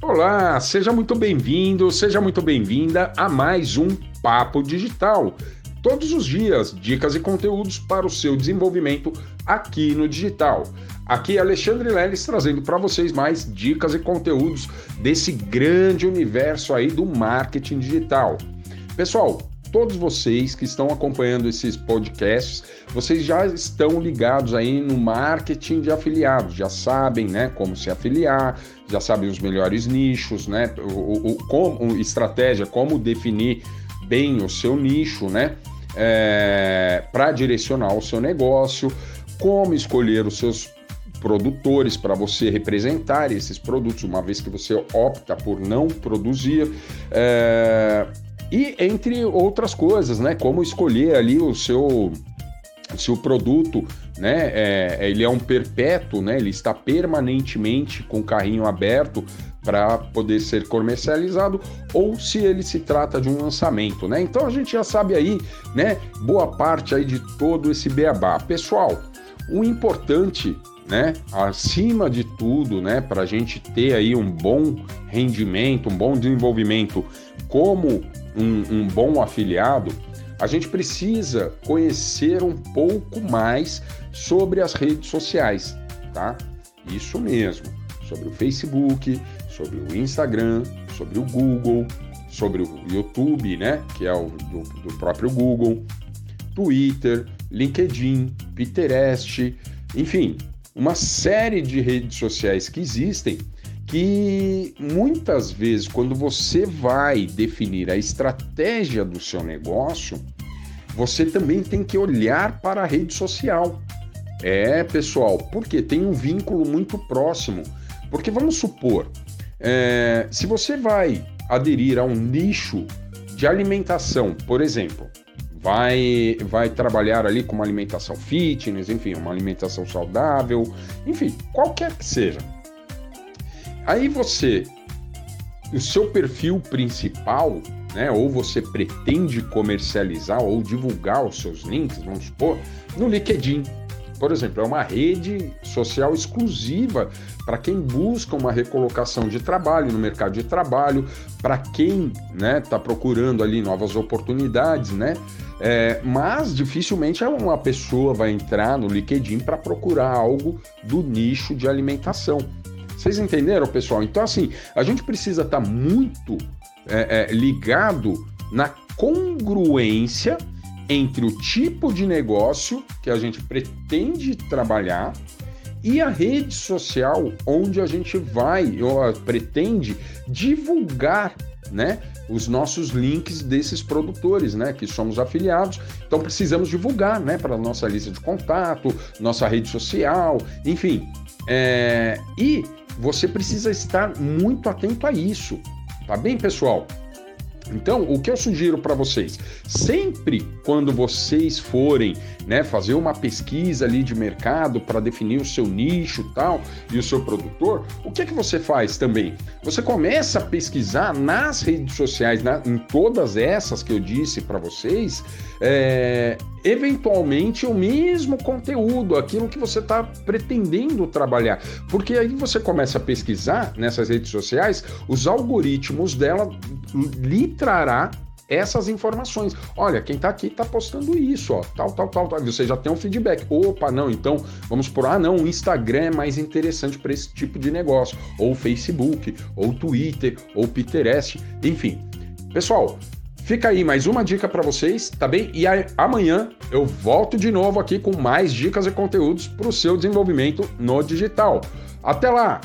Olá, seja muito bem-vindo, seja muito bem-vinda a mais um Papo Digital. Todos os dias, dicas e conteúdos para o seu desenvolvimento aqui no digital. Aqui é Alexandre Leles trazendo para vocês mais dicas e conteúdos desse grande universo aí do marketing digital. Pessoal, todos vocês que estão acompanhando esses podcasts, vocês já estão ligados aí no marketing de afiliados, já sabem, né, como se afiliar, já sabem os melhores nichos, né, o, o como estratégia, como definir bem o seu nicho, né, é, para direcionar o seu negócio, como escolher os seus produtores para você representar esses produtos, uma vez que você opta por não produzir. É, e entre outras coisas, né? Como escolher ali o seu, seu produto, né? É, ele é um perpétuo, né? Ele está permanentemente com o carrinho aberto para poder ser comercializado ou se ele se trata de um lançamento, né? Então a gente já sabe aí, né? Boa parte aí de todo esse beabá. Pessoal, o importante né? Acima de tudo, né? Para a gente ter aí um bom rendimento, um bom desenvolvimento como um, um bom afiliado, a gente precisa conhecer um pouco mais sobre as redes sociais, tá? Isso mesmo, sobre o Facebook, sobre o Instagram, sobre o Google, sobre o YouTube, né? Que é o do, do próprio Google, Twitter, LinkedIn, Pinterest, enfim, uma série de redes sociais que existem que muitas vezes, quando você vai definir a estratégia do seu negócio, você também tem que olhar para a rede social. É, pessoal, porque tem um vínculo muito próximo. Porque vamos supor, é, se você vai aderir a um nicho de alimentação, por exemplo, vai, vai trabalhar ali com uma alimentação fitness, enfim, uma alimentação saudável, enfim, qualquer que seja Aí você, o seu perfil principal, né, ou você pretende comercializar ou divulgar os seus links, vamos supor, no LinkedIn. Por exemplo, é uma rede social exclusiva para quem busca uma recolocação de trabalho no mercado de trabalho, para quem está né, tá procurando ali novas oportunidades, né? É, mas dificilmente uma pessoa vai entrar no LinkedIn para procurar algo do nicho de alimentação. Vocês entenderam, pessoal? Então, assim, a gente precisa estar tá muito é, é, ligado na congruência entre o tipo de negócio que a gente pretende trabalhar e a rede social onde a gente vai ou pretende divulgar né, os nossos links desses produtores, né, que somos afiliados. Então precisamos divulgar, né, para nossa lista de contato, nossa rede social, enfim. É, e você precisa estar muito atento a isso, tá bem, pessoal? Então, o que eu sugiro para vocês, sempre quando vocês forem, né, fazer uma pesquisa ali de mercado para definir o seu nicho, tal, e o seu produtor, o que é que você faz também? Você começa a pesquisar nas redes sociais, na, em todas essas que eu disse para vocês, é, eventualmente o mesmo conteúdo, aquilo que você está pretendendo trabalhar. Porque aí você começa a pesquisar nessas redes sociais, os algoritmos dela lhe trará essas informações. Olha, quem está aqui está postando isso, ó, tal, tal, tal, tal. Você já tem um feedback. Opa, não, então vamos por, ah, não, o Instagram é mais interessante para esse tipo de negócio, ou Facebook, ou Twitter, ou Pinterest, enfim. Pessoal, Fica aí mais uma dica para vocês, tá bem? E aí, amanhã eu volto de novo aqui com mais dicas e conteúdos para o seu desenvolvimento no digital. Até lá!